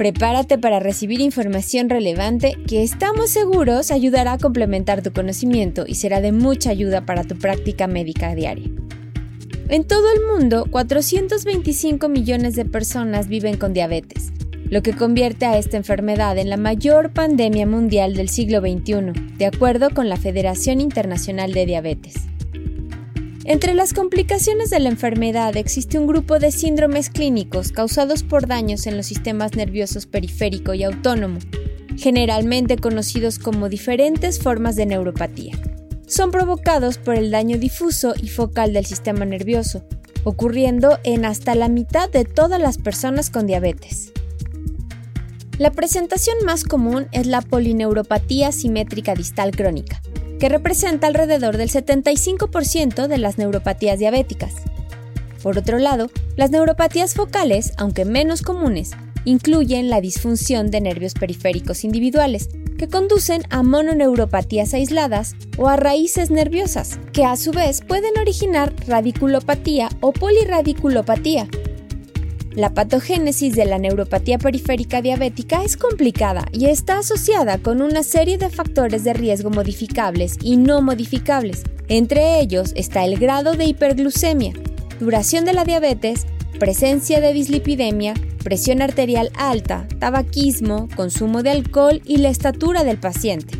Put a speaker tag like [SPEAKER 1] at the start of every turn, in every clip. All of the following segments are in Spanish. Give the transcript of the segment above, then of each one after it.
[SPEAKER 1] Prepárate para recibir información relevante que estamos seguros ayudará a complementar tu conocimiento y será de mucha ayuda para tu práctica médica diaria. En todo el mundo, 425 millones de personas viven con diabetes, lo que convierte a esta enfermedad en la mayor pandemia mundial del siglo XXI, de acuerdo con la Federación Internacional de Diabetes. Entre las complicaciones de la enfermedad existe un grupo de síndromes clínicos causados por daños en los sistemas nerviosos periférico y autónomo, generalmente conocidos como diferentes formas de neuropatía. Son provocados por el daño difuso y focal del sistema nervioso, ocurriendo en hasta la mitad de todas las personas con diabetes. La presentación más común es la polineuropatía simétrica distal crónica, que representa alrededor del 75% de las neuropatías diabéticas. Por otro lado, las neuropatías focales, aunque menos comunes, incluyen la disfunción de nervios periféricos individuales, que conducen a mononeuropatías aisladas o a raíces nerviosas, que a su vez pueden originar radiculopatía o poliradiculopatía, la patogénesis de la neuropatía periférica diabética es complicada y está asociada con una serie de factores de riesgo modificables y no modificables. Entre ellos está el grado de hiperglucemia, duración de la diabetes, presencia de dislipidemia, presión arterial alta, tabaquismo, consumo de alcohol y la estatura del paciente.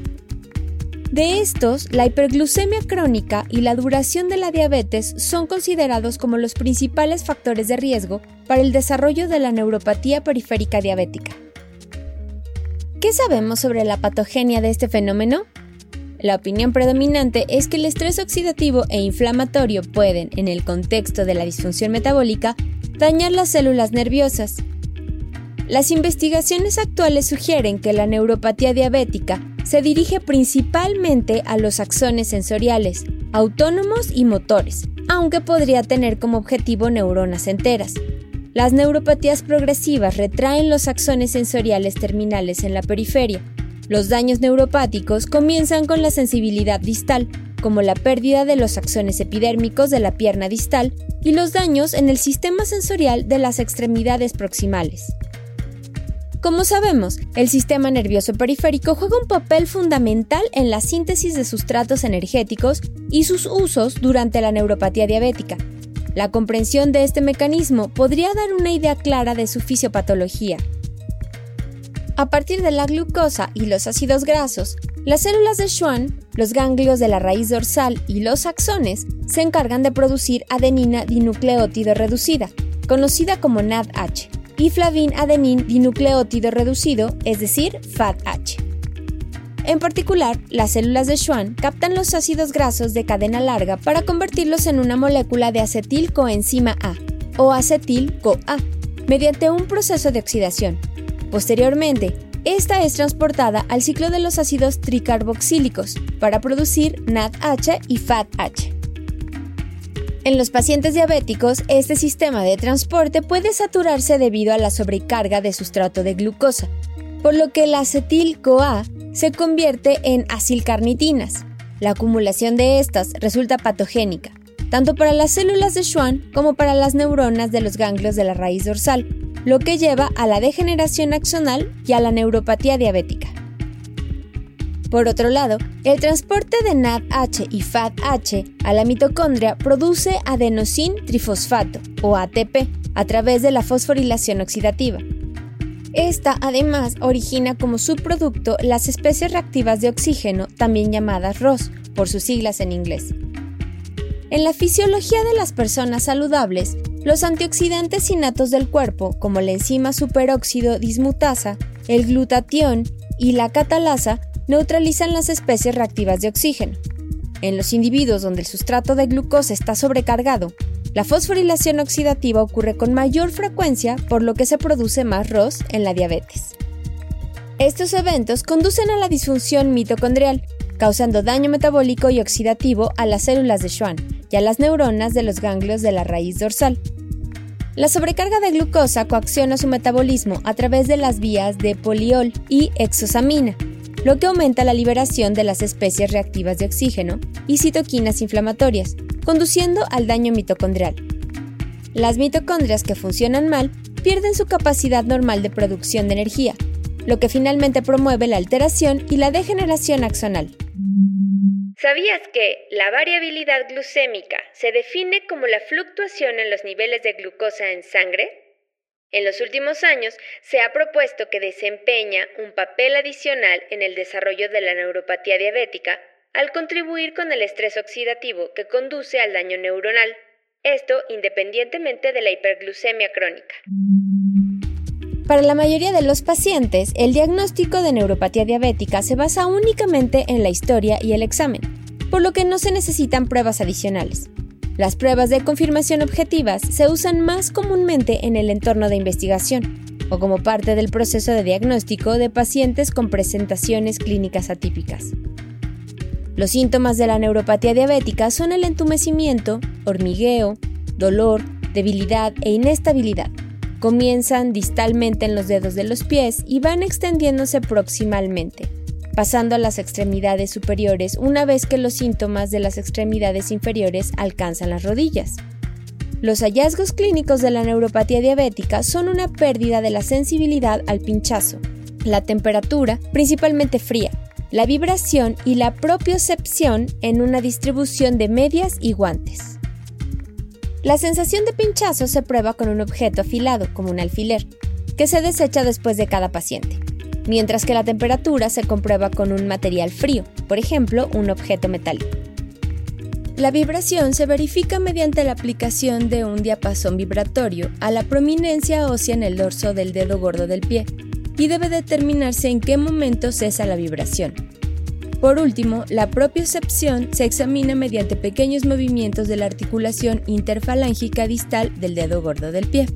[SPEAKER 1] De estos, la hiperglucemia crónica y la duración de la diabetes son considerados como los principales factores de riesgo para el desarrollo de la neuropatía periférica diabética. ¿Qué sabemos sobre la patogenia de este fenómeno? La opinión predominante es que el estrés oxidativo e inflamatorio pueden, en el contexto de la disfunción metabólica, dañar las células nerviosas. Las investigaciones actuales sugieren que la neuropatía diabética se dirige principalmente a los axones sensoriales, autónomos y motores, aunque podría tener como objetivo neuronas enteras. Las neuropatías progresivas retraen los axones sensoriales terminales en la periferia. Los daños neuropáticos comienzan con la sensibilidad distal, como la pérdida de los axones epidérmicos de la pierna distal y los daños en el sistema sensorial de las extremidades proximales. Como sabemos, el sistema nervioso periférico juega un papel fundamental en la síntesis de sustratos energéticos y sus usos durante la neuropatía diabética. La comprensión de este mecanismo podría dar una idea clara de su fisiopatología. A partir de la glucosa y los ácidos grasos, las células de Schwann, los ganglios de la raíz dorsal y los axones se encargan de producir adenina dinucleótido reducida, conocida como NADH y flavin adenin dinucleótido reducido, es decir, FATH. En particular, las células de Schwann captan los ácidos grasos de cadena larga para convertirlos en una molécula de acetilcoenzima A o acetil-CoA mediante un proceso de oxidación. Posteriormente, esta es transportada al ciclo de los ácidos tricarboxílicos para producir NADH y FATH. En los pacientes diabéticos, este sistema de transporte puede saturarse debido a la sobrecarga de sustrato de glucosa, por lo que el acetil-CoA se convierte en acilcarnitinas. La acumulación de estas resulta patogénica, tanto para las células de Schwann como para las neuronas de los ganglios de la raíz dorsal, lo que lleva a la degeneración axonal y a la neuropatía diabética. Por otro lado, el transporte de NADH y FATH a la mitocondria produce adenosín trifosfato, o ATP, a través de la fosforilación oxidativa. Esta además origina como subproducto las especies reactivas de oxígeno, también llamadas ROS, por sus siglas en inglés. En la fisiología de las personas saludables, los antioxidantes innatos del cuerpo, como la enzima superóxido dismutasa, el glutatión y la catalasa, neutralizan las especies reactivas de oxígeno. En los individuos donde el sustrato de glucosa está sobrecargado, la fosforilación oxidativa ocurre con mayor frecuencia, por lo que se produce más ROS en la diabetes. Estos eventos conducen a la disfunción mitocondrial, causando daño metabólico y oxidativo a las células de Schwann y a las neuronas de los ganglios de la raíz dorsal. La sobrecarga de glucosa coacciona su metabolismo a través de las vías de poliol y exosamina, lo que aumenta la liberación de las especies reactivas de oxígeno y citoquinas inflamatorias, conduciendo al daño mitocondrial. Las mitocondrias que funcionan mal pierden su capacidad normal de producción de energía, lo que finalmente promueve la alteración y la degeneración axonal.
[SPEAKER 2] ¿Sabías que la variabilidad glucémica se define como la fluctuación en los niveles de glucosa en sangre? En los últimos años se ha propuesto que desempeña un papel adicional en el desarrollo de la neuropatía diabética al contribuir con el estrés oxidativo que conduce al daño neuronal, esto independientemente de la hiperglucemia crónica.
[SPEAKER 1] Para la mayoría de los pacientes, el diagnóstico de neuropatía diabética se basa únicamente en la historia y el examen, por lo que no se necesitan pruebas adicionales. Las pruebas de confirmación objetivas se usan más comúnmente en el entorno de investigación o como parte del proceso de diagnóstico de pacientes con presentaciones clínicas atípicas. Los síntomas de la neuropatía diabética son el entumecimiento, hormigueo, dolor, debilidad e inestabilidad Comienzan distalmente en los dedos de los pies y van extendiéndose proximalmente, pasando a las extremidades superiores una vez que los síntomas de las extremidades inferiores alcanzan las rodillas. Los hallazgos clínicos de la neuropatía diabética son una pérdida de la sensibilidad al pinchazo, la temperatura, principalmente fría, la vibración y la propiocepción en una distribución de medias y guantes. La sensación de pinchazo se prueba con un objeto afilado, como un alfiler, que se desecha después de cada paciente, mientras que la temperatura se comprueba con un material frío, por ejemplo, un objeto metálico. La vibración se verifica mediante la aplicación de un diapasón vibratorio a la prominencia ósea en el dorso del dedo gordo del pie y debe determinarse en qué momento cesa la vibración. Por último, la propiocepción se examina mediante pequeños movimientos de la articulación interfalángica distal del dedo gordo del pie.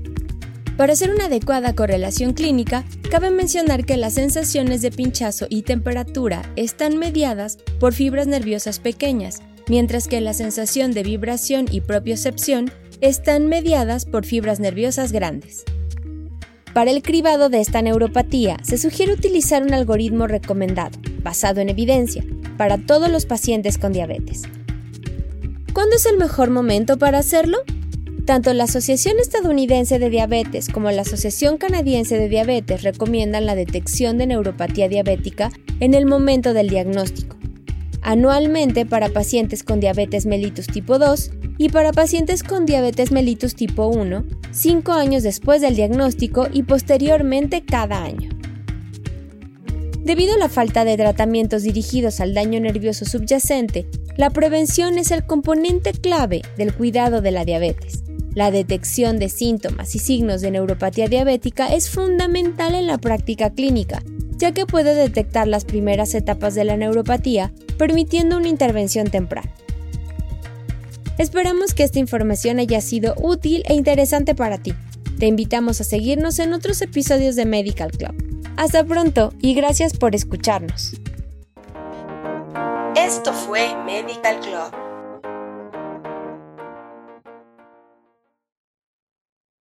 [SPEAKER 1] Para hacer una adecuada correlación clínica, cabe mencionar que las sensaciones de pinchazo y temperatura están mediadas por fibras nerviosas pequeñas, mientras que la sensación de vibración y propiocepción están mediadas por fibras nerviosas grandes. Para el cribado de esta neuropatía, se sugiere utilizar un algoritmo recomendado, basado en evidencia, para todos los pacientes con diabetes. ¿Cuándo es el mejor momento para hacerlo? Tanto la Asociación Estadounidense de Diabetes como la Asociación Canadiense de Diabetes recomiendan la detección de neuropatía diabética en el momento del diagnóstico, anualmente para pacientes con diabetes mellitus tipo 2 y para pacientes con diabetes mellitus tipo 1, 5 años después del diagnóstico y posteriormente cada año. Debido a la falta de tratamientos dirigidos al daño nervioso subyacente, la prevención es el componente clave del cuidado de la diabetes. La detección de síntomas y signos de neuropatía diabética es fundamental en la práctica clínica, ya que puede detectar las primeras etapas de la neuropatía, permitiendo una intervención temprana. Esperamos que esta información haya sido útil e interesante para ti. Te invitamos a seguirnos en otros episodios de Medical Club. Hasta pronto y gracias por escucharnos.
[SPEAKER 2] Esto fue Medical Club